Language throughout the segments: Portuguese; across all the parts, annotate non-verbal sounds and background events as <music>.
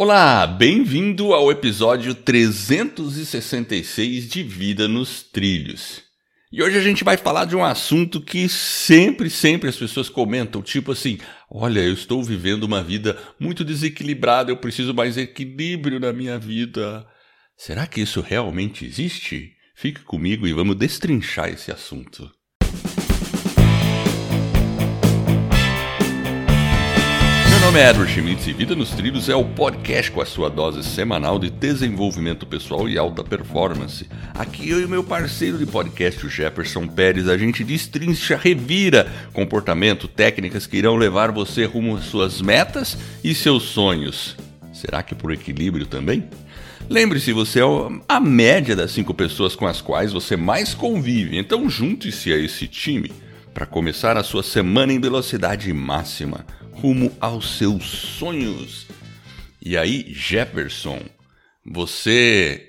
Olá, bem-vindo ao episódio 366 de Vida nos Trilhos. E hoje a gente vai falar de um assunto que sempre, sempre as pessoas comentam, tipo assim: olha, eu estou vivendo uma vida muito desequilibrada, eu preciso mais equilíbrio na minha vida. Será que isso realmente existe? Fique comigo e vamos destrinchar esse assunto. Nome é Edward Schmitz e Vida nos Trilhos é o podcast com a sua dose semanal de desenvolvimento pessoal e alta performance. Aqui eu e meu parceiro de podcast, o Jefferson Pérez, a gente destrincha, revira comportamento, técnicas que irão levar você rumo às suas metas e seus sonhos. Será que por equilíbrio também? Lembre-se, você é a média das cinco pessoas com as quais você mais convive, então junte-se a esse time para começar a sua semana em velocidade máxima, rumo aos seus sonhos. E aí, Jefferson, você,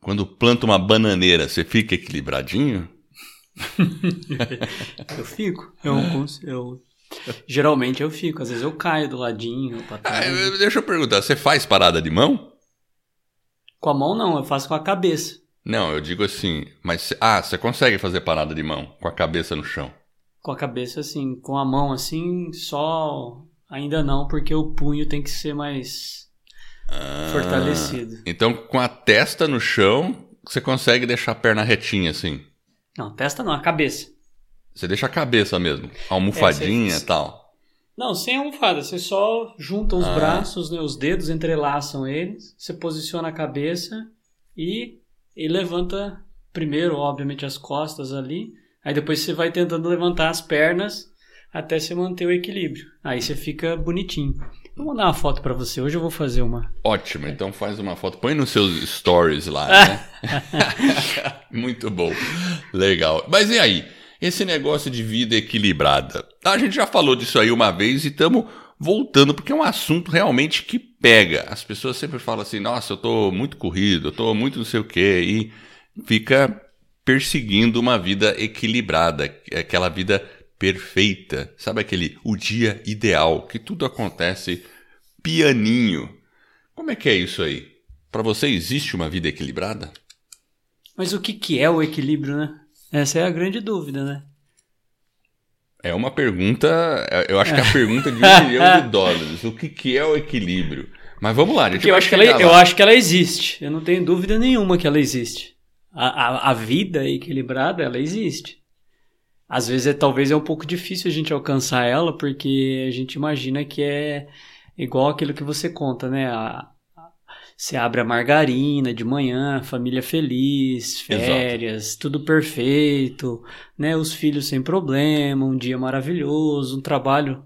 quando planta uma bananeira, você fica equilibradinho? <laughs> eu fico. Eu, eu, geralmente eu fico. Às vezes eu caio do ladinho. Ah, deixa eu perguntar, você faz parada de mão? Com a mão não, eu faço com a cabeça. Não, eu digo assim, mas ah, você consegue fazer parada de mão com a cabeça no chão? Com a cabeça assim, com a mão assim, só ainda não, porque o punho tem que ser mais ah, fortalecido. Então, com a testa no chão, você consegue deixar a perna retinha assim? Não, testa não, a cabeça. Você deixa a cabeça mesmo, a almofadinha e é, tal. Não, sem almofada. Você só junta os ah. braços, né, os dedos entrelaçam eles, você posiciona a cabeça e, e levanta primeiro, obviamente, as costas ali. Aí depois você vai tentando levantar as pernas até você manter o equilíbrio. Aí você fica bonitinho. Vou mandar uma foto para você. Hoje eu vou fazer uma. Ótimo, então faz uma foto. Põe nos seus stories lá, né? <laughs> Muito bom. Legal. Mas e aí? esse negócio de vida equilibrada. A gente já falou disso aí uma vez e estamos voltando, porque é um assunto realmente que pega. As pessoas sempre falam assim: nossa, eu estou muito corrido, eu estou muito não sei o quê, e fica perseguindo uma vida equilibrada, aquela vida perfeita. Sabe aquele o dia ideal, que tudo acontece pianinho. Como é que é isso aí? Para você existe uma vida equilibrada? Mas o que, que é o equilíbrio, né? Essa é a grande dúvida, né? É uma pergunta, eu acho que é a pergunta de um <laughs> milhão de dólares. O que, que é o equilíbrio? Mas vamos lá, gente. Eu acho, que ela, eu acho que ela existe. Eu não tenho dúvida nenhuma que ela existe. A, a, a, vida equilibrada, ela existe. Às vezes, é, talvez é um pouco difícil a gente alcançar ela, porque a gente imagina que é igual aquilo que você conta, né? A, você abre a margarina de manhã, família feliz, férias, Exato. tudo perfeito, né? Os filhos sem problema, um dia maravilhoso, um trabalho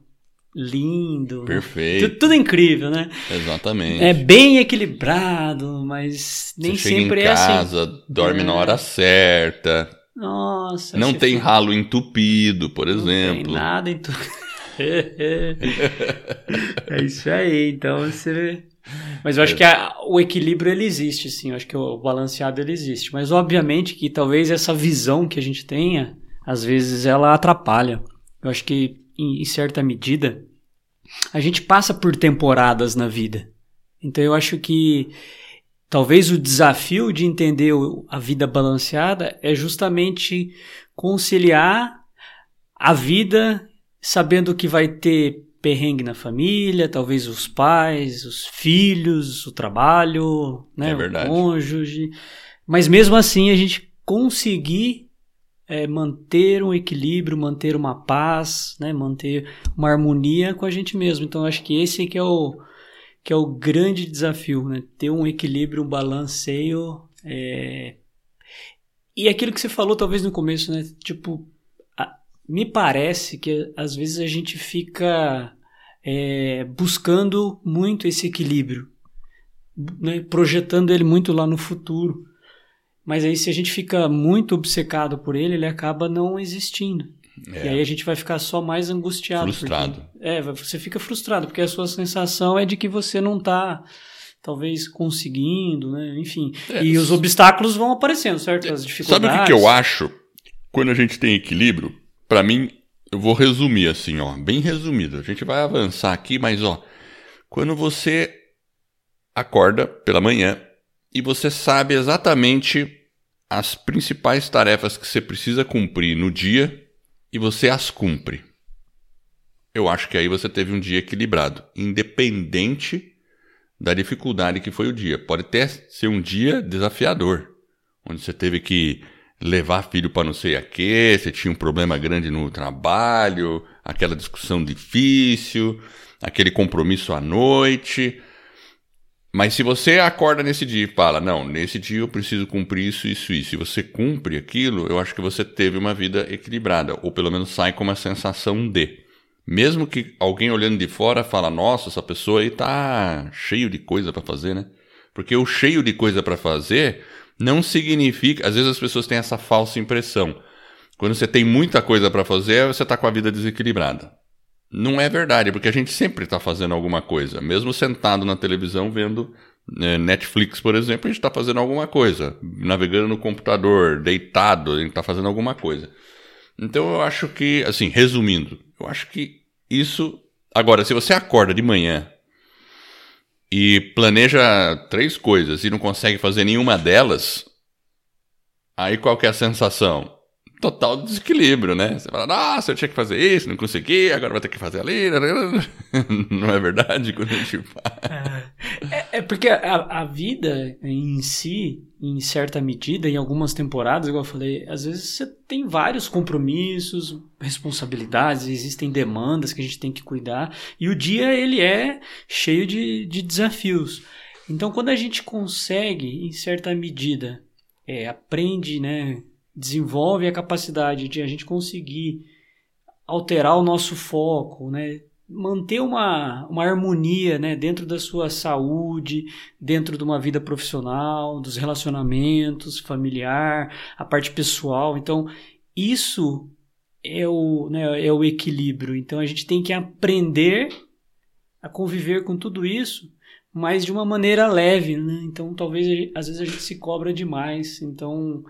lindo. Perfeito. Tudo, incrível, né? Exatamente. É bem equilibrado, mas nem você sempre chega em é assim. casa, dorme é. na hora certa. Nossa. Não tem fica... ralo entupido, por exemplo. Não tem nada entupido. <laughs> é isso aí, então você mas eu acho é. que a, o equilíbrio ele existe, sim. Eu acho que o balanceado ele existe. Mas obviamente que talvez essa visão que a gente tenha, às vezes ela atrapalha. Eu acho que em, em certa medida a gente passa por temporadas na vida. Então eu acho que talvez o desafio de entender a vida balanceada é justamente conciliar a vida sabendo que vai ter perrengue na família, talvez os pais, os filhos, o trabalho, né, é o cônjuge. Mas mesmo assim a gente conseguir é, manter um equilíbrio, manter uma paz, né, manter uma harmonia com a gente mesmo. Então acho que esse que é o que é o grande desafio, né? Ter um equilíbrio, um balanceio. É... E aquilo que você falou talvez no começo, né? Tipo, me parece que às vezes a gente fica é, buscando muito esse equilíbrio, né, projetando ele muito lá no futuro. Mas aí, se a gente fica muito obcecado por ele, ele acaba não existindo. É. E aí a gente vai ficar só mais angustiado. Frustrado. Porque, é, você fica frustrado, porque a sua sensação é de que você não está talvez conseguindo, né? Enfim. É. E os obstáculos vão aparecendo, certo? As dificuldades. Sabe o que, que eu acho? Quando a gente tem equilíbrio, para mim, eu vou resumir assim, ó, bem resumido. A gente vai avançar aqui, mas ó, quando você acorda pela manhã e você sabe exatamente as principais tarefas que você precisa cumprir no dia e você as cumpre. Eu acho que aí você teve um dia equilibrado, independente da dificuldade que foi o dia. Pode até ser um dia desafiador, onde você teve que levar filho para não sei a quê, você tinha um problema grande no trabalho, aquela discussão difícil, aquele compromisso à noite. Mas se você acorda nesse dia e fala, não, nesse dia eu preciso cumprir isso, isso, isso, e você cumpre aquilo, eu acho que você teve uma vida equilibrada, ou pelo menos sai com uma sensação de. Mesmo que alguém olhando de fora fala, nossa, essa pessoa aí tá cheio de coisa para fazer, né? Porque o cheio de coisa para fazer não significa, às vezes as pessoas têm essa falsa impressão. Quando você tem muita coisa para fazer, você tá com a vida desequilibrada. Não é verdade, porque a gente sempre está fazendo alguma coisa. Mesmo sentado na televisão vendo né, Netflix, por exemplo, a gente está fazendo alguma coisa. Navegando no computador, deitado, a gente está fazendo alguma coisa. Então eu acho que, assim, resumindo, eu acho que isso. Agora, se você acorda de manhã e planeja três coisas e não consegue fazer nenhuma delas, aí qual é a sensação? Total desequilíbrio, né? Você fala, nossa, eu tinha que fazer isso, não consegui, agora vou ter que fazer ali. <laughs> Não é verdade quando a gente. É, é porque a, a, vida em si, em certa medida, em algumas temporadas, igual eu falei, às vezes você tem vários compromissos, responsabilidades, existem demandas que a gente tem que cuidar, e o dia ele é cheio de, de desafios. Então, quando a gente consegue, em certa medida, é, aprende, né? Desenvolve a capacidade de a gente conseguir alterar o nosso foco, né? manter uma, uma harmonia né? dentro da sua saúde, dentro de uma vida profissional, dos relacionamentos, familiar, a parte pessoal. Então, isso é o, né, é o equilíbrio. Então, a gente tem que aprender a conviver com tudo isso, mas de uma maneira leve. Né? Então, talvez, às vezes, a gente se cobra demais. Então,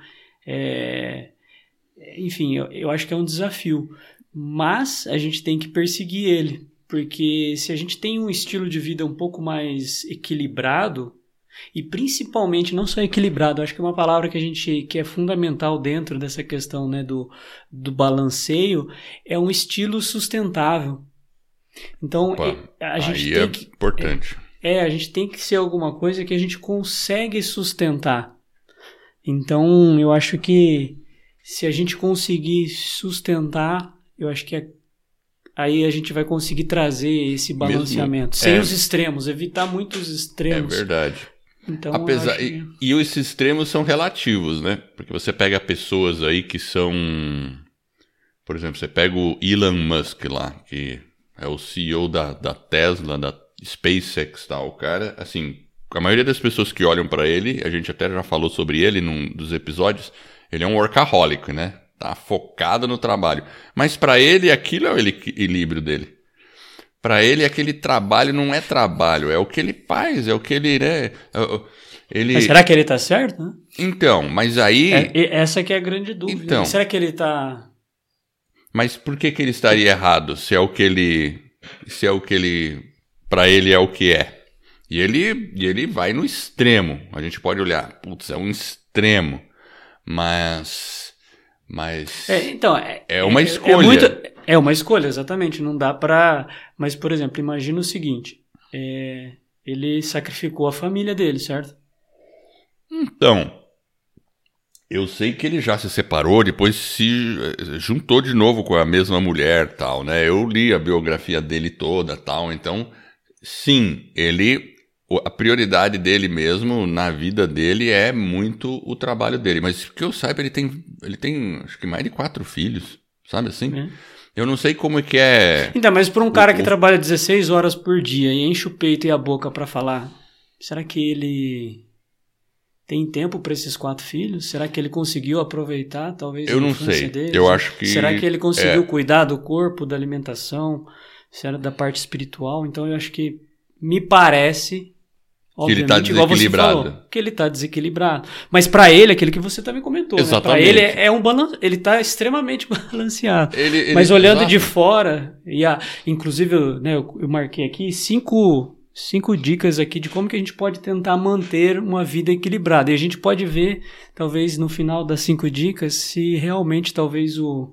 é, enfim, eu, eu acho que é um desafio. Mas a gente tem que perseguir ele. Porque se a gente tem um estilo de vida um pouco mais equilibrado, e principalmente não só equilibrado, acho que é uma palavra que a gente que é fundamental dentro dessa questão né, do, do balanceio, é um estilo sustentável. Então Opa, a gente tem é que, importante. É, é, a gente tem que ser alguma coisa que a gente consegue sustentar. Então, eu acho que se a gente conseguir sustentar, eu acho que é, aí a gente vai conseguir trazer esse balanceamento, Mesmo, sem é, os extremos, evitar muitos extremos. É verdade. Então, Apesar, que... e, e esses extremos são relativos, né? Porque você pega pessoas aí que são. Por exemplo, você pega o Elon Musk lá, que é o CEO da, da Tesla, da SpaceX tal. O cara, assim, a maioria das pessoas que olham para ele, a gente até já falou sobre ele num dos episódios, ele é um workaholic, né? Tá focado no trabalho. Mas para ele, aquilo é o equilíbrio dele. Para ele, aquele trabalho não é trabalho, é o que ele faz, é o que ele é. Ele... Mas será que ele tá certo? Né? Então, mas aí. É, essa que é a grande dúvida. Então, será que ele tá. Mas por que, que ele estaria errado se é o que ele. Se é o que ele. Para ele é o que é? E ele, e ele vai no extremo. A gente pode olhar, putz, é um extremo. Mas. Mas. É, então, é, é uma é, escolha. É, muito, é, uma escolha, exatamente. Não dá pra. Mas, por exemplo, imagina o seguinte: é, ele sacrificou a família dele, certo? Então. Eu sei que ele já se separou, depois se eh, juntou de novo com a mesma mulher, tal, né? Eu li a biografia dele toda, tal, então, sim, ele a prioridade dele mesmo na vida dele é muito o trabalho dele. Mas que eu saiba, ele tem, ele tem acho que mais de quatro filhos, sabe assim? É. Eu não sei como é que é. Então, mas para um cara o, que o... trabalha 16 horas por dia e enche o peito e a boca para falar, será que ele tem tempo para esses quatro filhos? Será que ele conseguiu aproveitar talvez Eu não sei. Deles? Eu acho que Será que ele conseguiu é... cuidar do corpo, da alimentação, será da parte espiritual? Então eu acho que me parece que ele está desequilibrado. Falou, que ele está desequilibrado. Mas para ele, aquilo que você também comentou, né? para ele é, é, um balanço, ele está extremamente <laughs> balanceado. Ele, ele, Mas olhando exato. de fora, e a, inclusive né, eu, eu marquei aqui cinco, cinco dicas aqui de como que a gente pode tentar manter uma vida equilibrada. E a gente pode ver, talvez no final das cinco dicas, se realmente talvez o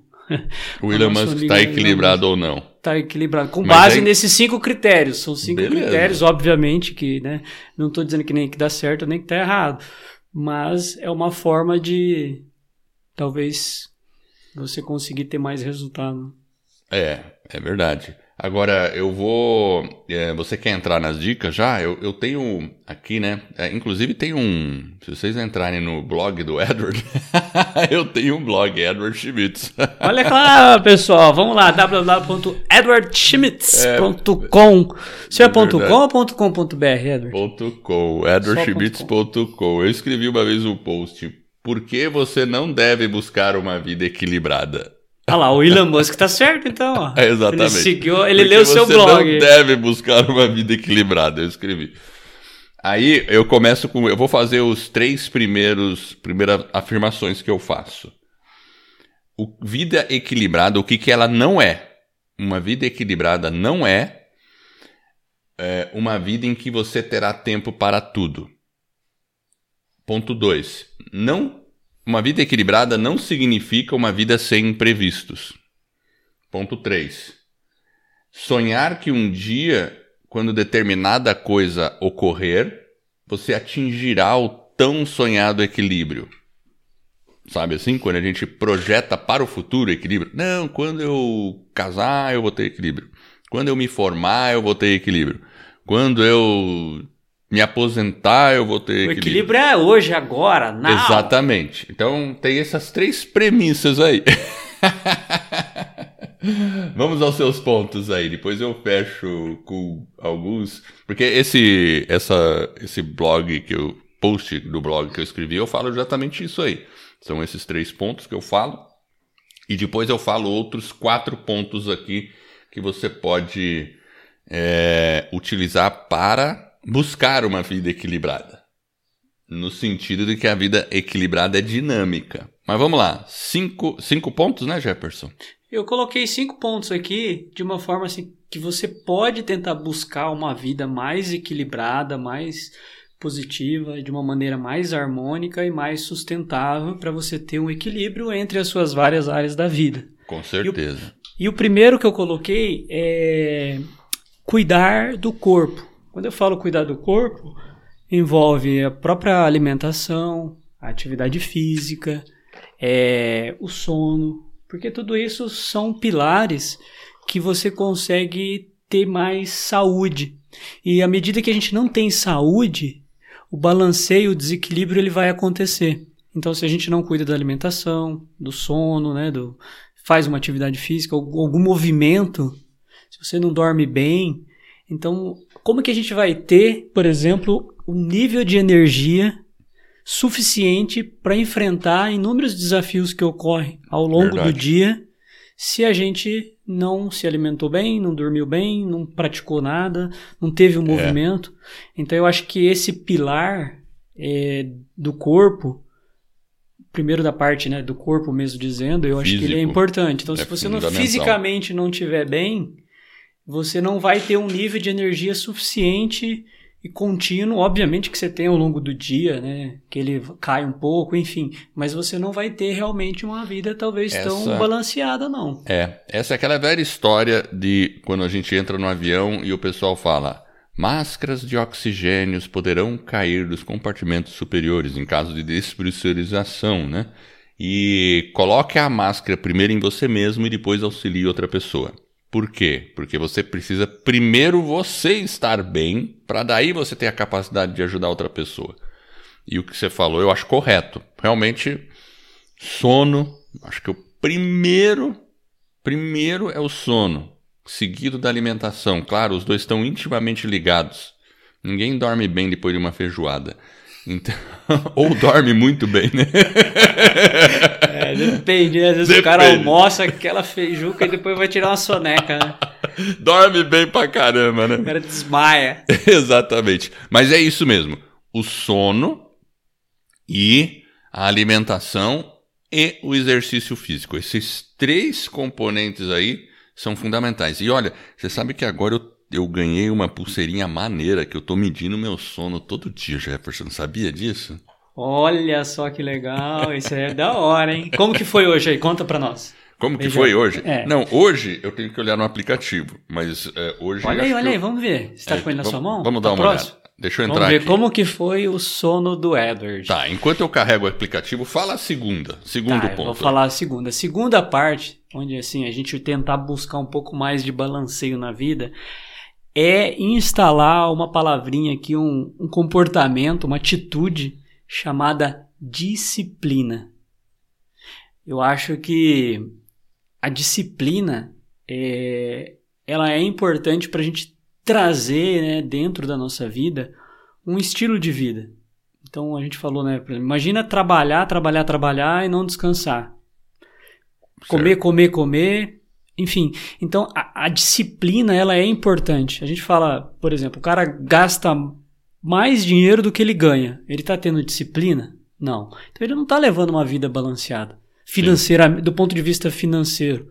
o Elon <laughs> Musk está equilibrado ou não. Está equilibrado. Com Mas base nesses cinco critérios. São cinco Beleza. critérios, obviamente, que né, não estou dizendo que nem que dá certo nem que está errado. Mas é uma forma de talvez você conseguir ter mais resultado. É, é verdade. Agora, eu vou. É, você quer entrar nas dicas já? Eu, eu tenho aqui, né? É, inclusive, tem um. Se vocês entrarem no blog do Edward, <laughs> eu tenho um blog, Edward Schmitz. <laughs> Olha lá, pessoal. Vamos lá, www.edwardschmitz.com. Se é, é ponto .com ou ponto .com.br, Edward? Ponto .com, edwardschmitz.com. Eu escrevi uma vez um post. Por que você não deve buscar uma vida equilibrada? Olha lá, o Elon Musk tá certo, então. Ó. <laughs> É, exatamente. Ele seguiu, ele leu o seu blog. Você não deve buscar uma vida equilibrada, eu escrevi. Aí eu começo com. Eu vou fazer os três primeiros primeiras afirmações que eu faço. O, vida equilibrada, o que, que ela não é? Uma vida equilibrada não é, é uma vida em que você terá tempo para tudo. Ponto 2. Não uma vida equilibrada não significa uma vida sem imprevistos. Ponto 3. Sonhar que um dia, quando determinada coisa ocorrer, você atingirá o tão sonhado equilíbrio. Sabe assim? Quando a gente projeta para o futuro equilíbrio. Não, quando eu casar, eu vou ter equilíbrio. Quando eu me formar, eu vou ter equilíbrio. Quando eu me aposentar, eu vou ter equilíbrio. O equilíbrio é hoje, agora, now. Exatamente. Então tem essas três premissas aí. <laughs> Vamos aos seus pontos aí. Depois eu fecho com alguns, porque esse essa esse blog que eu post do blog que eu escrevi, eu falo exatamente isso aí. São esses três pontos que eu falo. E depois eu falo outros quatro pontos aqui que você pode é, utilizar para buscar uma vida equilibrada. No sentido de que a vida equilibrada é dinâmica. Mas vamos lá, cinco, cinco pontos, né, Jefferson? Eu coloquei cinco pontos aqui de uma forma assim que você pode tentar buscar uma vida mais equilibrada, mais positiva, de uma maneira mais harmônica e mais sustentável para você ter um equilíbrio entre as suas várias áreas da vida. Com certeza. E o, e o primeiro que eu coloquei é cuidar do corpo. Quando eu falo cuidar do corpo, envolve a própria alimentação, a atividade física, é, o sono, porque tudo isso são pilares que você consegue ter mais saúde. E à medida que a gente não tem saúde, o balanceio, o desequilíbrio ele vai acontecer. Então, se a gente não cuida da alimentação, do sono, né, do, faz uma atividade física, algum movimento, se você não dorme bem, então como que a gente vai ter, por exemplo, um nível de energia suficiente para enfrentar inúmeros desafios que ocorrem ao longo Verdade. do dia se a gente não se alimentou bem, não dormiu bem, não praticou nada, não teve um é. movimento. Então eu acho que esse pilar é, do corpo, primeiro da parte né, do corpo mesmo dizendo, eu Físico. acho que ele é importante. Então é se você não, fisicamente não estiver bem, você não vai ter um nível de energia suficiente e contínuo, obviamente que você tem ao longo do dia, né, que ele cai um pouco, enfim, mas você não vai ter realmente uma vida talvez essa, tão balanceada não. É, essa é aquela velha história de quando a gente entra no avião e o pessoal fala: "Máscaras de oxigênio poderão cair dos compartimentos superiores em caso de despressurização", né? E coloque a máscara primeiro em você mesmo e depois auxilie outra pessoa. Por quê? Porque você precisa primeiro você estar bem, para daí você ter a capacidade de ajudar outra pessoa. E o que você falou eu acho correto. Realmente, sono, acho que o primeiro, primeiro é o sono, seguido da alimentação. Claro, os dois estão intimamente ligados. Ninguém dorme bem depois de uma feijoada. Então, <laughs> ou dorme muito bem, né? <laughs> Depende, né? Às vezes depende. o cara almoça aquela feijuca e depois vai tirar uma soneca, né? <laughs> Dorme bem pra caramba, né? O cara desmaia. <laughs> Exatamente. Mas é isso mesmo. O sono e a alimentação e o exercício físico. Esses três componentes aí são fundamentais. E olha, você sabe que agora eu eu ganhei uma pulseirinha maneira que eu tô medindo meu sono todo dia, Jefferson. Sabia disso? Olha só que legal, isso é da hora, hein? Como que foi hoje aí? Conta pra nós. Como que Veja. foi hoje? É. Não, hoje eu tenho que olhar no aplicativo, mas é, hoje. Olha aí, olha aí, eu- vamos ver. Você tá é, com ele na vamos- sua mão? Vamos Tá dar uma próximo? olhada. Deixa eu Vamos entrar ver aqui. como que foi o sono do Edward. Tá, enquanto eu carrego o aplicativo, fala a segunda. Segundo Tá, ponto. vou falar a segunda. Segunda parte, onde assim a gente tentar buscar um pouco mais de balanceio na vida, é instalar uma palavrinha aqui, um, um comportamento, uma atitude chamada disciplina. Eu acho que a disciplina é, ela é importante para a gente trazer né, dentro da nossa vida um estilo de vida. Então a gente falou, né? exemplo, Imagina trabalhar, trabalhar, trabalhar e não descansar. Comer, comer, comer. Enfim, então a, a disciplina ela é importante. A gente fala, por exemplo, o cara gasta mais dinheiro do que ele ganha. Ele está tendo disciplina? Não. Então ele não está levando uma vida balanceada, financeira, do ponto de vista financeiro.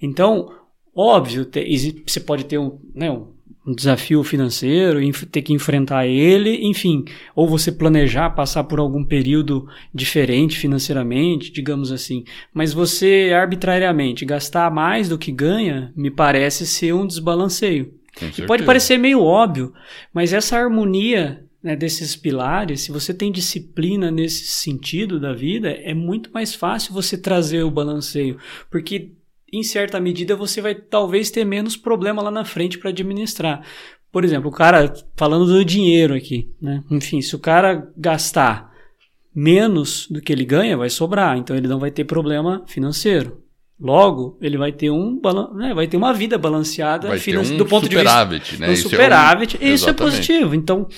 Então, óbvio, você pode ter um, né, um desafio financeiro, ter que enfrentar ele, enfim, ou você planejar passar por algum período diferente financeiramente, digamos assim. Mas você arbitrariamente gastar mais do que ganha, me parece ser um desbalanceio. E pode parecer meio óbvio, mas essa harmonia né, desses pilares, se você tem disciplina nesse sentido da vida, é muito mais fácil você trazer o balanceio, porque em certa medida você vai talvez ter menos problema lá na frente para administrar. Por exemplo, o cara falando do dinheiro aqui, né? Enfim, se o cara gastar menos do que ele ganha, vai sobrar, então ele não vai ter problema financeiro. Logo, ele vai ter um né, vai ter uma vida balanceada Vai ter um do ponto de vista superávit, né? um Isso é um- superávit, e isso é positivo. Então,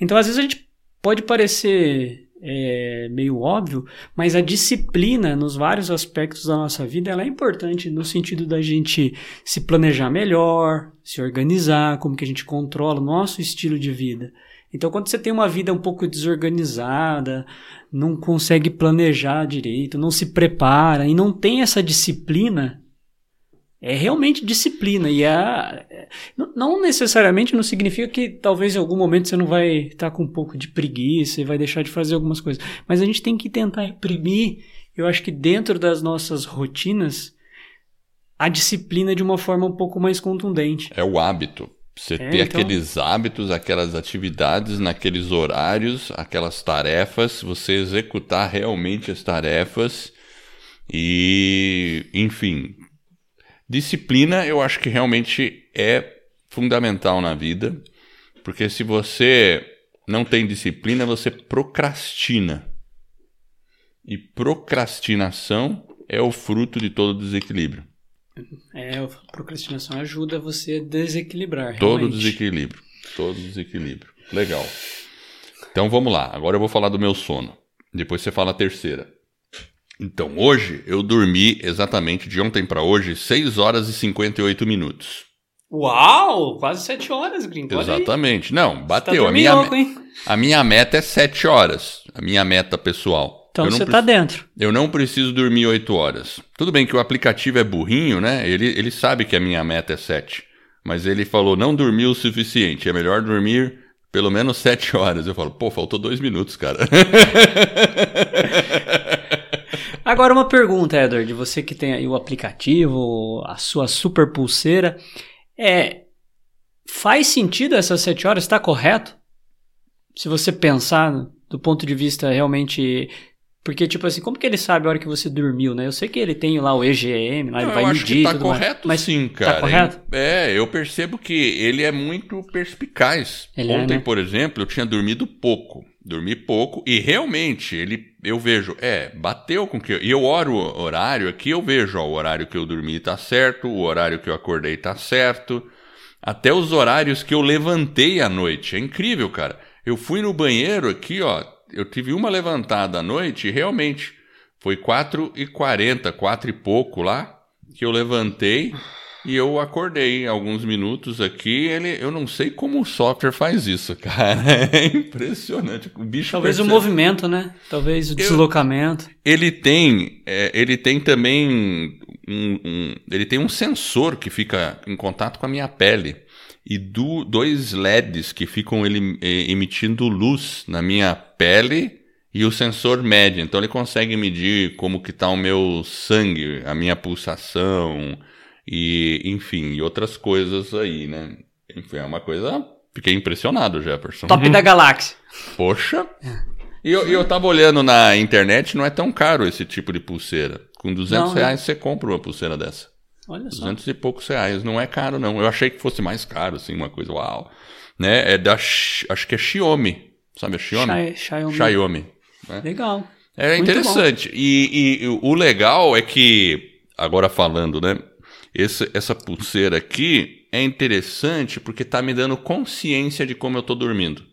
então, às vezes a gente pode parecer é, meio óbvio, mas a disciplina nos vários aspectos da nossa vida ela é importante no sentido da gente se planejar melhor, se organizar, como que a gente controla o nosso estilo de vida. Então, quando você tem uma vida um pouco desorganizada, não consegue planejar direito, não se prepara e não tem essa disciplina, é realmente disciplina. E a, não- não necessariamente não significa que talvez em algum momento você não vai estar com um pouco de preguiça e vai deixar de fazer algumas coisas. Mas a gente tem que tentar reprimir, eu acho que dentro das nossas rotinas, a disciplina de uma forma um pouco mais contundente. É o hábito. Você É, ter então- aqueles hábitos, aquelas atividades, naqueles horários, aquelas tarefas, você executar realmente as tarefas e, enfim, disciplina eu acho que realmente é fundamental na vida, porque se você não tem disciplina, você procrastina. E procrastinação é o fruto de todo desequilíbrio. É, a procrastinação ajuda você a desequilibrar. Todo realmente. desequilíbrio. Todo desequilíbrio. Legal. Então vamos lá. Agora eu vou falar do meu sono. Depois você fala a terceira. Então, hoje eu dormi exatamente de ontem para hoje 6 horas e 58 minutos. Uau! Quase sete horas, gringo. Exatamente. Não, Tá bateu. a, minha, hein? a minha meta é 7 horas. A minha meta pessoal. Então você pre- tá dentro. eu não preciso dormir 8 horas. Tudo bem que o aplicativo é burrinho, né? Ele, ele sabe que a minha meta é 7. Mas ele falou, não dormiu o suficiente. É melhor dormir pelo menos 7 <laughs> horas. Eu falo, pô, faltou 2 minutos, cara. <laughs> Agora uma pergunta, Edward, você que tem aí o aplicativo, a sua super pulseira, é faz sentido essas sete horas? Está correto? Se você pensar do ponto de vista realmente porque, tipo assim, como que ele sabe a hora que você dormiu, né? Eu sei que ele tem lá o EGM, lá ele Não, vai eu acho medir que tá tudo mais, correto mas sim, cara. correto? É, eu percebo que ele é muito perspicaz. Ele é, Ontem, né? por exemplo, eu tinha dormido pouco. Dormi pouco e realmente ele eu vejo, é, bateu com que. E eu oro o horário aqui, eu vejo, ó, o horário que eu dormi tá certo, o horário que eu acordei tá certo. Até os horários que eu levantei à noite. É incrível, cara. Eu fui no banheiro aqui, ó. Eu tive uma levantada à noite e realmente foi 4 e 40, 4 e pouco lá, que eu levantei e eu acordei alguns minutos aqui. Ele, eu não sei como o software faz isso, <laughs> cara. É impressionante. O bicho Talvez o percebe- movimento, né? Talvez o deslocamento. ele tem, é, ele tem também um, um- ele tem um sensor que fica em contato com a minha pele. E do, dois LEDs que ficam ele, emitindo luz na minha pele e o sensor mede. Então ele consegue medir como que está o meu sangue, a minha pulsação e enfim, e outras coisas aí, né? Enfim, é uma coisa. Fiquei impressionado, Jefferson. Top da galáxia. Poxa. E eu, eu tava olhando na internet, não é tão caro esse tipo de pulseira. Com 200 não, reais você compra uma pulseira dessa. Olha só. 200 e poucos reais. Não é caro, não. Eu achei que fosse mais caro, assim, uma coisa uau. Né? É da. Acho que é Xiaomi. Sabe a Xiaomi? Xiaomi. Xiaomi. Né? Legal. É Muito interessante. E, e, o legal é que, agora falando, né? Esse, essa pulseira aqui é interessante porque tá me dando consciência de como eu tô dormindo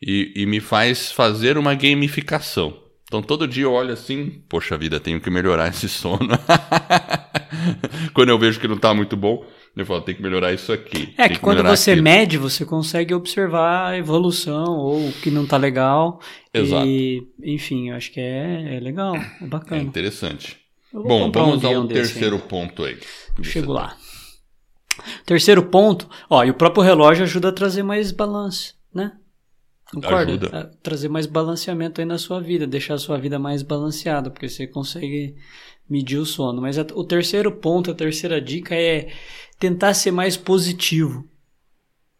e, e me faz fazer uma gamificação. Então todo dia eu olho assim, poxa vida, tenho que melhorar esse <laughs> sono. Quando eu vejo que não está muito bom, eu falo, tem que melhorar isso aqui. É que, que quando você aquilo. mede, você consegue observar a evolução ou o que não está legal. Exato. E, enfim, eu acho que é, é legal, é bacana. É interessante. Bom, vamos um ao terceiro ponto aí. Chego lá. Terceiro ponto, ó, e o próprio relógio ajuda a trazer mais balanço? Concorda? Ajuda. A trazer mais balanceamento aí na sua vida, deixar a sua vida mais balanceada, porque você consegue medir o sono. Mas a, o terceiro ponto, a terceira dica é tentar ser mais positivo.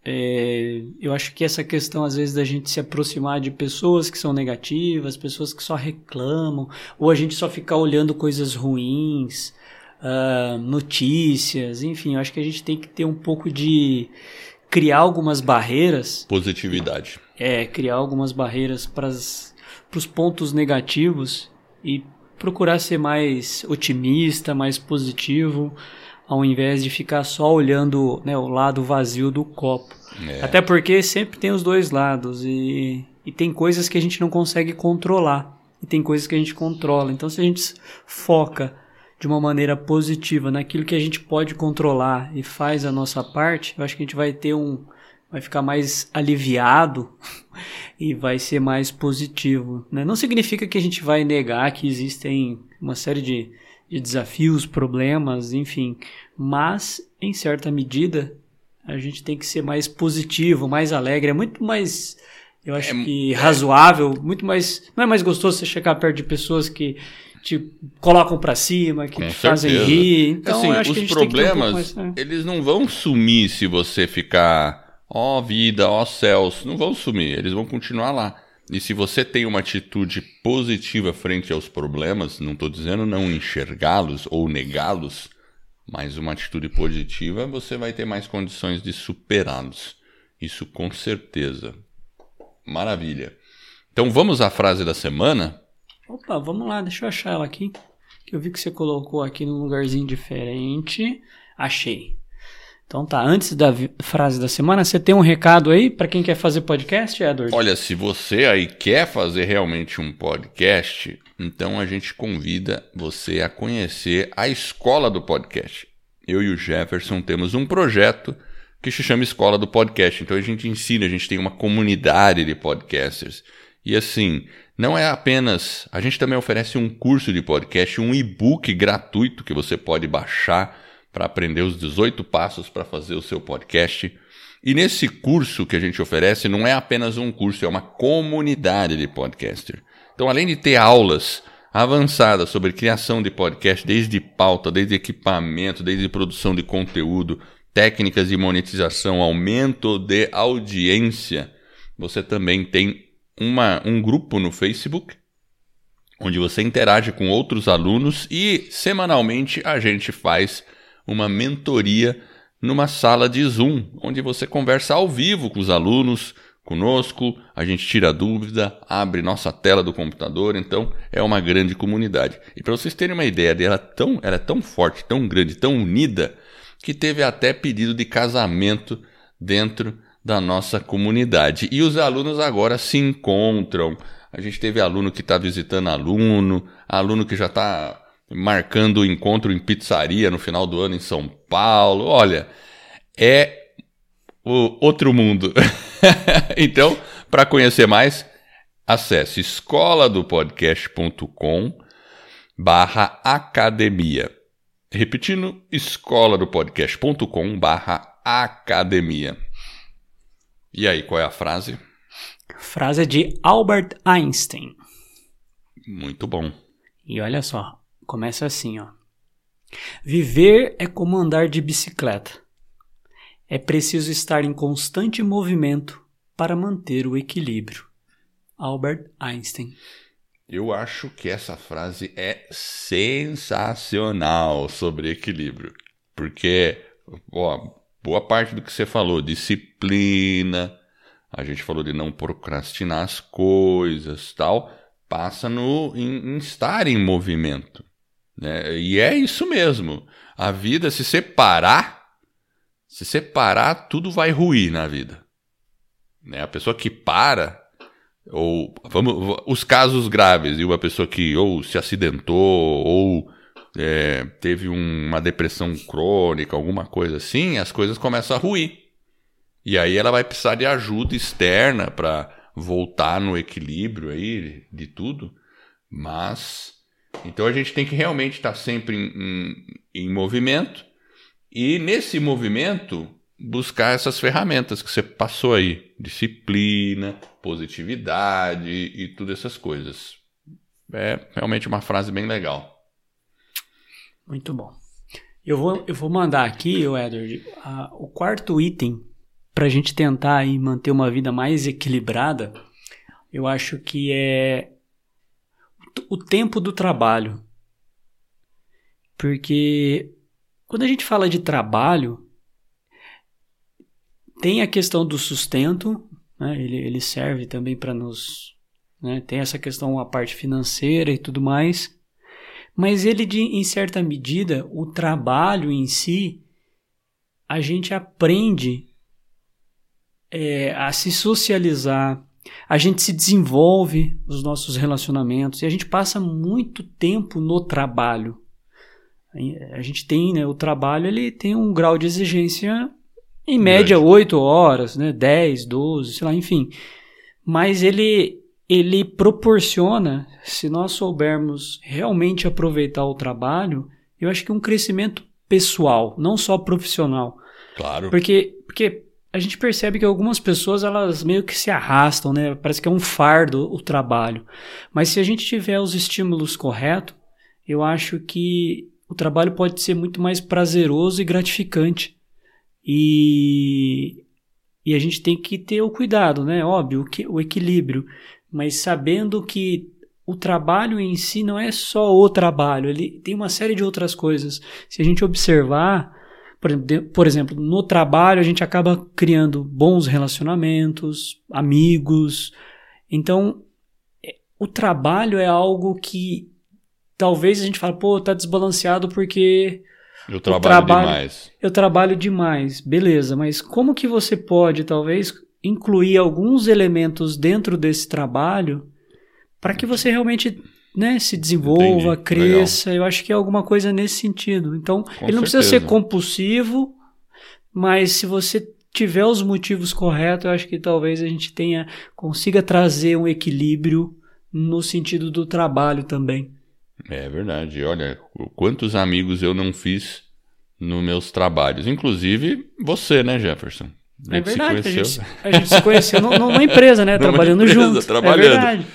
É, eu acho que essa questão, às vezes, da gente se aproximar de pessoas que são negativas, pessoas que só reclamam, ou a gente só ficar olhando coisas ruins, uh, notícias, enfim, eu acho que a gente tem que ter um pouco de criar algumas barreiras. Positividade. É, criar algumas barreiras para os pontos negativos e procurar ser mais otimista, mais positivo, ao invés de ficar só olhando né, o lado vazio do copo. É. Até porque sempre tem os dois lados e, e tem coisas que a gente não consegue controlar e tem coisas que a gente controla. Então, se a gente foca de uma maneira positiva naquilo que a gente pode controlar e faz a nossa parte, eu acho que a gente vai ter um vai ficar mais aliviado <laughs> e vai ser mais positivo. Né? Não significa que a gente vai negar que existem uma série de, de desafios, problemas, enfim, mas em certa medida a gente tem que ser mais positivo, mais alegre, é muito mais eu acho é, que razoável, muito mais. Não é mais gostoso você chegar perto de pessoas que te colocam para cima, que te certeza. fazem rir. Então, assim, eu acho os que a problemas, um mais, né? eles não vão sumir se você ficar, ó vida, ó céus, não vão sumir, eles vão continuar lá. E se você tem uma atitude positiva frente aos problemas, não estou dizendo não enxergá-los ou negá-los, mas uma atitude positiva, você vai ter mais condições de superá-los. Isso com certeza. Maravilha. Então vamos à frase da semana? Opa, vamos lá, deixa eu achar ela aqui. Que eu vi que você colocou aqui num lugarzinho diferente. Achei. Então tá, antes da frase da semana, você tem um recado aí para quem quer fazer podcast, Edward? Olha, se você aí quer fazer realmente um podcast, então a gente convida você a conhecer a escola do podcast. Eu e o Jefferson temos um projeto que se chama Escola do Podcast. Então a gente ensina, a gente tem uma comunidade de podcasters. E assim, não é apenas. A gente também oferece um curso de podcast, um e-book gratuito que você pode baixar para aprender os 18 passos para fazer o seu podcast. E nesse curso que a gente oferece, não é apenas um curso, é uma comunidade de podcaster. Então, além de ter aulas avançadas sobre criação de podcast, desde pauta, desde equipamento, desde produção de conteúdo, técnicas de monetização, aumento de audiência, você também tem uma, um grupo no Facebook onde você interage com outros alunos e semanalmente a gente faz uma mentoria numa sala de Zoom, onde você conversa ao vivo com os alunos, conosco, a gente tira dúvida, abre nossa tela do computador, então é uma grande comunidade. E para vocês terem uma ideia dela, tão, ela é tão forte, tão grande, tão unida, que teve até pedido de casamento dentro da nossa comunidade. E os alunos agora se encontram. A gente teve aluno que está visitando aluno, aluno que já está marcando o encontro em pizzaria no final do ano em São Paulo. Olha, é o outro mundo. <laughs> então, para conhecer mais, acesse escola do podcast.com barra academia. Repetindo, escola do podcast.com barra academia. E aí, qual é a frase? Frase de Albert Einstein. Muito bom. E olha só, começa assim, ó. Viver é como andar de bicicleta. É preciso estar em constante movimento para manter o equilíbrio. Albert Einstein. Eu acho que essa frase é sensacional sobre equilíbrio. Porque, ó, boa parte do que você falou, disciplina, a gente falou de não procrastinar as coisas, tal, passa no em, em estar em movimento, né? E é isso mesmo. A vida se separar, se separar, tudo vai ruir na vida. Né? A pessoa que para ou vamos os casos graves e uma pessoa que ou se acidentou ou é, teve um, uma depressão crônica, alguma coisa assim, as coisas começam a ruir. E aí ela vai precisar de ajuda externa para voltar no equilíbrio aí de tudo. Mas então a gente tem que realmente estar tá sempre em, em, em movimento e nesse movimento buscar essas ferramentas que você passou aí, disciplina, positividade e tudo essas coisas. É realmente uma frase bem legal. Muito bom. Eu vou, eu vou mandar aqui, Edward, a, o quarto item para a gente tentar aí manter uma vida mais equilibrada. Eu acho que é o tempo do trabalho. Porque quando a gente fala de trabalho, tem a questão do sustento, né? ele, ele serve também para nos. Né? Tem essa questão, a parte financeira e tudo mais. Mas ele, de, em certa medida, o trabalho em si, a gente aprende é, a se socializar, a gente se desenvolve os nossos relacionamentos e a gente passa muito tempo no trabalho. A gente tem, né, o trabalho ele tem um grau de exigência em média oito horas, né, 10, 12, sei lá, enfim. Mas ele ele proporciona, se nós soubermos realmente aproveitar o trabalho, eu acho que um crescimento pessoal, não só profissional. Claro. Porque, porque a gente percebe que algumas pessoas elas meio que se arrastam, né? Parece que é um fardo o trabalho. Mas se a gente tiver os estímulos corretos, eu acho que o trabalho pode ser muito mais prazeroso e gratificante. E, e a gente tem que ter o cuidado, né? Óbvio, o, que, o equilíbrio mas sabendo que o trabalho em si não é só o trabalho, ele tem uma série de outras coisas. Se a gente observar, por exemplo, por exemplo, no trabalho a gente acaba criando bons relacionamentos, amigos. Então, é, o trabalho é algo que talvez a gente fale, pô, tá desbalanceado porque eu trabalho, trabalho demais. Eu trabalho demais, beleza, mas como que você pode talvez incluir alguns elementos dentro desse trabalho para que você realmente né, se desenvolva, Entendi. cresça. Legal. Eu acho que é alguma coisa nesse sentido. Então, Com ele não certeza. precisa ser compulsivo, mas se você tiver os motivos corretos, eu acho que talvez a gente tenha consiga trazer um equilíbrio no sentido do trabalho também. É verdade. Olha, quantos amigos eu não fiz nos meus trabalhos, inclusive você, né, Jefferson? É verdade, a gente, a gente se conheceu numa empresa, né? <laughs> trabalhando empresa, junto. É trabalhando. É verdade.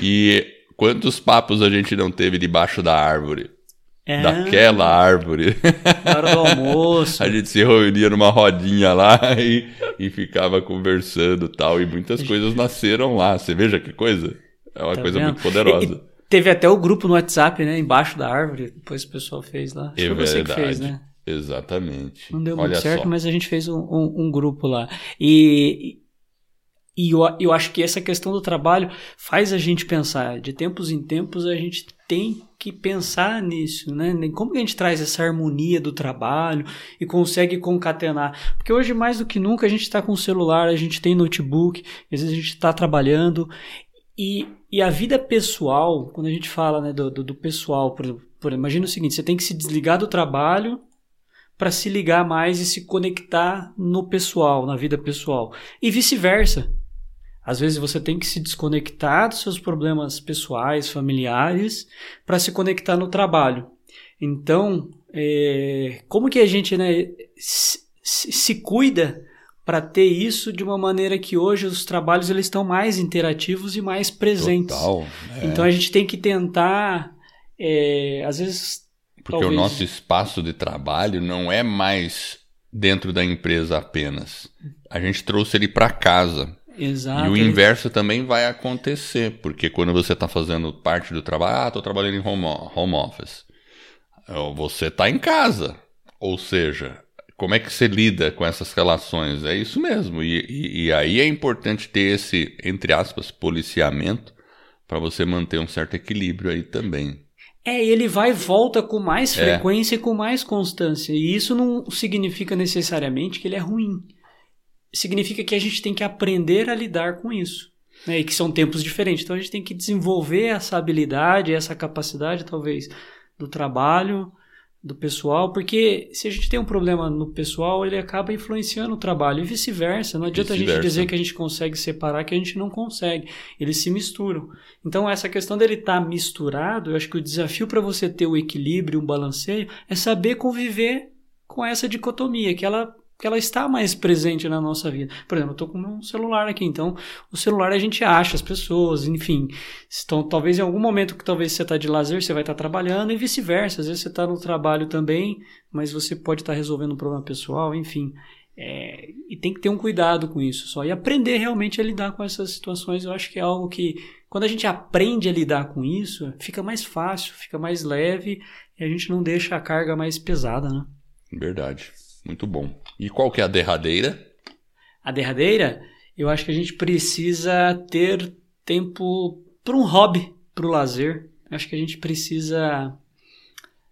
E quantos papos a gente não teve debaixo da árvore? É. Daquela árvore. Na hora do almoço. <laughs> a gente se reunia numa rodinha lá <laughs> e, e ficava conversando tal. E muitas coisas nasceram lá. Você veja que coisa. É uma tá coisa vendo? muito poderosa. E, teve até o grupo no WhatsApp, né? Embaixo da árvore. Depois o pessoal fez lá. Acho é você que fez, né? Exatamente. Não deu muito Olha certo, só. mas a gente fez um, um, um grupo lá. E, e eu, eu acho que essa questão do trabalho faz a gente pensar. De tempos em tempos a gente tem que pensar nisso, né? Como que a gente traz essa harmonia do trabalho e consegue concatenar? Porque hoje, mais do que nunca, a gente está com celular, a gente tem notebook, às vezes a gente está trabalhando. E, e a vida pessoal, quando a gente fala né, do, do, do pessoal, por, por, imagina o seguinte: você tem que se desligar do trabalho para se ligar mais e se conectar no pessoal, na vida pessoal. E vice-versa. Às vezes você tem que se desconectar dos seus problemas pessoais, familiares, para se conectar no trabalho. Então, é, como que a gente né, se, se cuida para ter isso de uma maneira que hoje os trabalhos eles estão mais interativos e mais presentes. Total, é. Então a gente tem que tentar, é, às vezes. Porque talvez... o nosso espaço de trabalho não é mais dentro da empresa apenas. A gente trouxe ele para casa. Exato. E o inverso também vai acontecer, porque quando você está fazendo parte do trabalho, ah, estou trabalhando em home, home office. Você está em casa. Ou seja, como é que você lida com essas relações? É isso mesmo. E, e, e aí é importante ter esse, entre aspas, policiamento para você manter um certo equilíbrio aí também. É, ele vai e volta com mais é. frequência é. e com mais constância. E isso não significa necessariamente que ele é ruim. Significa que a gente tem que aprender a lidar com isso. Né? E que são tempos diferentes. Então a gente tem que desenvolver essa habilidade, essa capacidade, talvez, do trabalho do pessoal, porque se a gente tem um problema no pessoal, ele acaba influenciando o trabalho e vice-versa. Não adianta vice a gente dizer que a gente consegue separar, que a gente não consegue. Eles se misturam. Então, essa questão dele estar tá misturado, eu acho que o desafio para você ter o equilíbrio, um balanceio, é saber conviver com essa dicotomia, que ela que ela está mais presente na nossa vida. Por exemplo, eu estou com um celular aqui, então o celular a gente acha as pessoas, enfim. Então, talvez em algum momento que talvez você está de lazer, você vai estar tá trabalhando e vice-versa. Às vezes você está no trabalho também, mas você pode estar tá resolvendo um problema pessoal, enfim. É, e tem que ter um cuidado com isso só. E aprender realmente a lidar com essas situações, eu acho que é algo que, quando a gente aprende a lidar com isso, fica mais fácil, fica mais leve e a gente não deixa a carga mais pesada, né? Verdade. Muito bom. E qual que é a derradeira? A derradeira, eu acho que a gente precisa ter tempo para um hobby, para o lazer. Eu acho que a gente precisa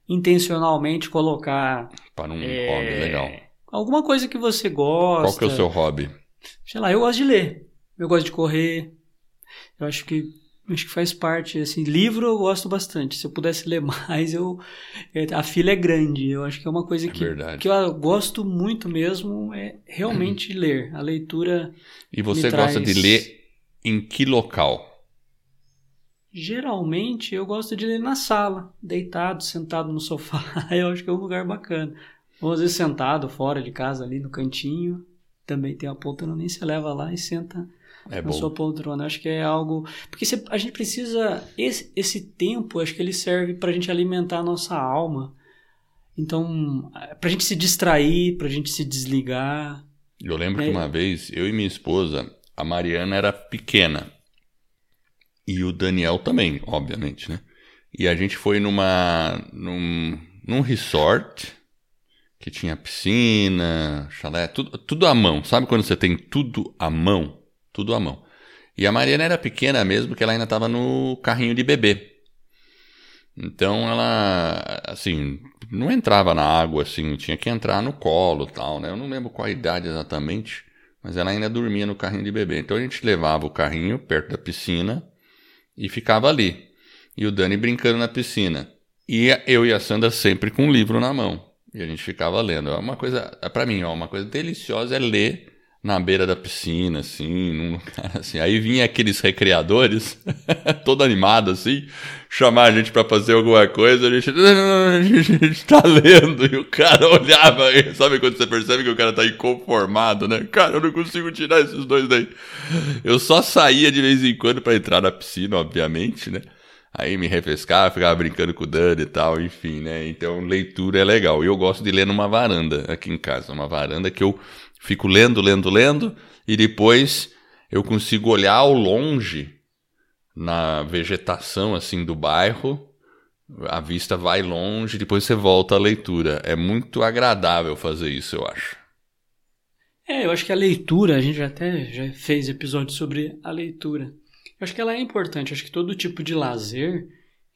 intencionalmente colocar para um é, hobby legal. Alguma coisa que você gosta. Qual que é o seu hobby? Sei lá, eu gosto de ler. Eu gosto de correr. Eu acho que acho que faz parte, assim, livro eu gosto bastante. Se eu pudesse ler <laughs> mais, eu a fila é grande. Eu acho que é uma coisa é que, que eu gosto muito mesmo é realmente uhum. <clears throat> ler. A leitura E você gosta traz... de ler em que local? Geralmente eu gosto de ler na sala, deitado, sentado no sofá. <laughs> eu acho que é um lugar bacana. Ou às vezes sentado fora de casa ali no cantinho. Também tem a poltrona, nem se leva lá e senta é na sua poltrona. Acho que é algo. Porque a gente precisa. Esse, esse tempo, acho que ele serve para a gente alimentar a nossa alma. Então, para a gente se distrair, para a gente se desligar. Eu lembro é... que uma vez, eu e minha esposa, a Mariana era pequena. E o Daniel também, obviamente, né? E a gente foi numa. num, num resort que tinha piscina, chalé, tudo, tudo à mão. Sabe quando você tem tudo à mão? Tudo à mão. E a Mariana era pequena mesmo, que ela ainda estava no carrinho de bebê. Então ela, assim, não entrava na água, assim, tinha que entrar no colo tal, né? Eu não lembro qual a idade exatamente, mas ela ainda dormia no carrinho de bebê. Então a gente levava o carrinho perto da piscina e ficava ali. E o Dani brincando na piscina. E eu e a Sandra sempre com um livro na mão. E a gente ficava lendo. É uma coisa, para mim, ó, uma coisa deliciosa é ler na beira da piscina, assim, num lugar assim. Aí vinha aqueles recreadores, <laughs> todo animado, assim, chamar a gente para fazer alguma coisa, a gente, <laughs> a gente tá lendo, e o cara olhava, sabe quando você percebe que o cara tá inconformado, né? Cara, eu não consigo tirar esses dois daí. Eu só saía de vez em quando para entrar na piscina, obviamente, né? Aí me refrescava, ficava brincando com o Dani e tal, enfim, né? Então leitura é legal. E eu gosto de ler numa varanda aqui em casa, uma varanda que eu Fico lendo, lendo, lendo, e depois eu consigo olhar ao longe na vegetação assim do bairro. A vista vai longe, depois você volta à leitura. É muito agradável fazer isso, eu acho. É, eu acho que a leitura, a gente até já fez episódio sobre a leitura. Eu acho que ela é importante, acho que todo tipo de lazer,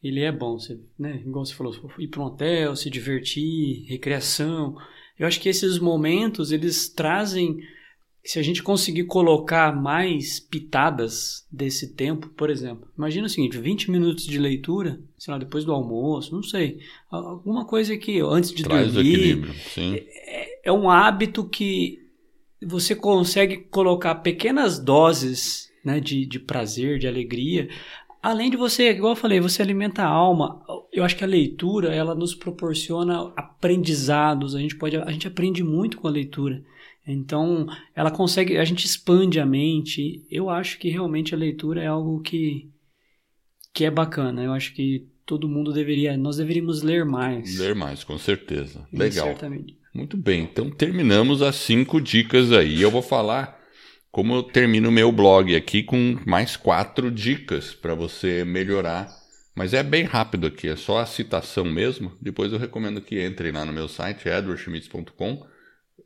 ele é bom, você, né? Igual você falou, ir para um hotel, se divertir, recreação. Eu acho que esses momentos eles trazem, se a gente conseguir colocar mais pitadas desse tempo, por exemplo, imagina o seguinte, 20 minutos de leitura, sei lá, depois do almoço, não sei, alguma coisa que antes de Traz dormir, equilíbrio, sim. É, é um hábito que você consegue colocar pequenas doses né, de, de prazer, de alegria, Além de você, igual eu falei, você alimenta a alma. Eu acho que a leitura, ela nos proporciona aprendizados. A gente pode, a gente aprende muito com a leitura. Então, ela consegue, a gente expande a mente. Eu acho que realmente a leitura é algo que que é bacana. Eu acho que todo mundo deveria, nós deveríamos ler mais. Ler mais, com certeza. Legal. Certamente. Muito bem. Então terminamos as cinco dicas aí. Eu vou falar como eu termino o meu blog aqui com mais quatro dicas para você melhorar. Mas é bem rápido aqui, é só a citação mesmo. Depois eu recomendo que entrem lá no meu site, edwardschmitz.com,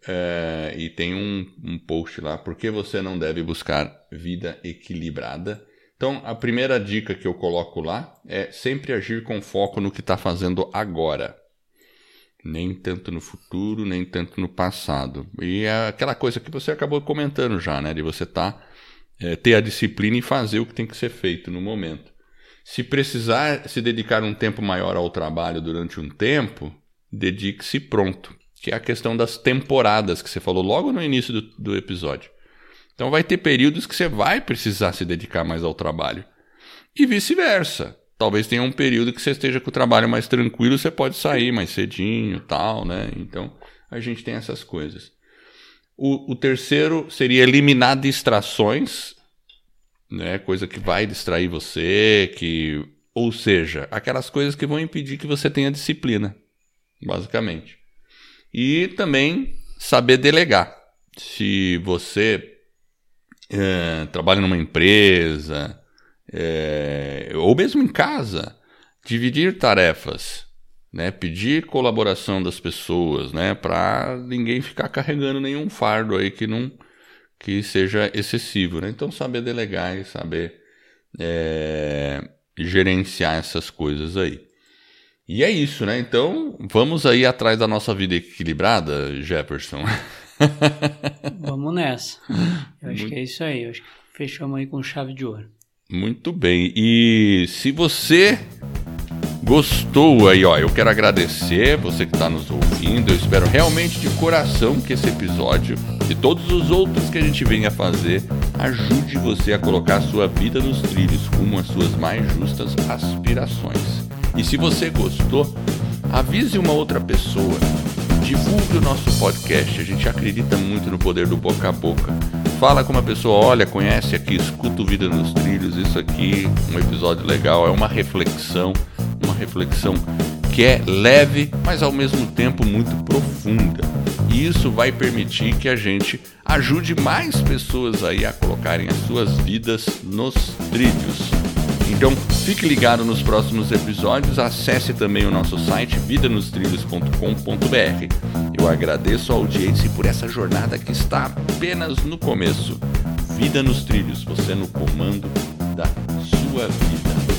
é, e tem um, um post lá, por que você não deve buscar vida equilibrada. Então, a primeira dica que eu coloco lá é sempre agir com foco no que está fazendo agora nem tanto no futuro, nem tanto no passado. E é aquela coisa que você acabou comentando já, né? De você tá, é, ter a disciplina e fazer o que tem que ser feito no momento. Se precisar se dedicar um tempo maior ao trabalho durante um tempo, dedique-se pronto. Que é a questão das temporadas que você falou logo no início do, do episódio. Então vai ter períodos que você vai precisar se dedicar mais ao trabalho. E vice-versa talvez tenha um período que você esteja com o trabalho mais tranquilo, você pode sair mais cedinho, tal, né? Então, a gente tem essas coisas. O, o terceiro seria eliminar distrações, né? Coisa que vai distrair você, que ou seja, aquelas coisas que vão impedir que você tenha disciplina, basicamente. E também saber delegar. Se você é, trabalha numa empresa, é, ou mesmo em casa, dividir tarefas, né? pedir colaboração das pessoas, né? para ninguém ficar carregando nenhum fardo aí que não que seja excessivo. Né? Então, saber delegar e saber é, gerenciar essas coisas aí. E é isso, né? Então, vamos aí atrás da nossa vida equilibrada, Jefferson. <laughs> vamos nessa. Eu acho Muito... que é isso aí. Eu acho que fechamos aí com chave de ouro. Muito bem. E se você gostou aí, ó, eu quero agradecer você que está nos ouvindo. Eu espero realmente de coração que esse episódio e todos os outros que a gente venha fazer ajude você a colocar a sua vida nos trilhos rumo às suas mais justas aspirações. E se você gostou, avise uma outra pessoa. Divulgue o nosso podcast. A gente acredita muito no poder do boca a boca fala com uma pessoa, olha, conhece aqui, escuta o Vida nos Trilhos, isso aqui, um episódio legal, é uma reflexão, uma reflexão que é leve, mas ao mesmo tempo muito profunda. E isso vai permitir que a gente ajude mais pessoas aí a colocarem as suas vidas nos trilhos. Então, fique ligado nos próximos episódios, acesse também o nosso site vidanostrilhos.com.br. Eu agradeço a audiência por essa jornada que está apenas no começo. Vida nos trilhos, você no comando da sua vida.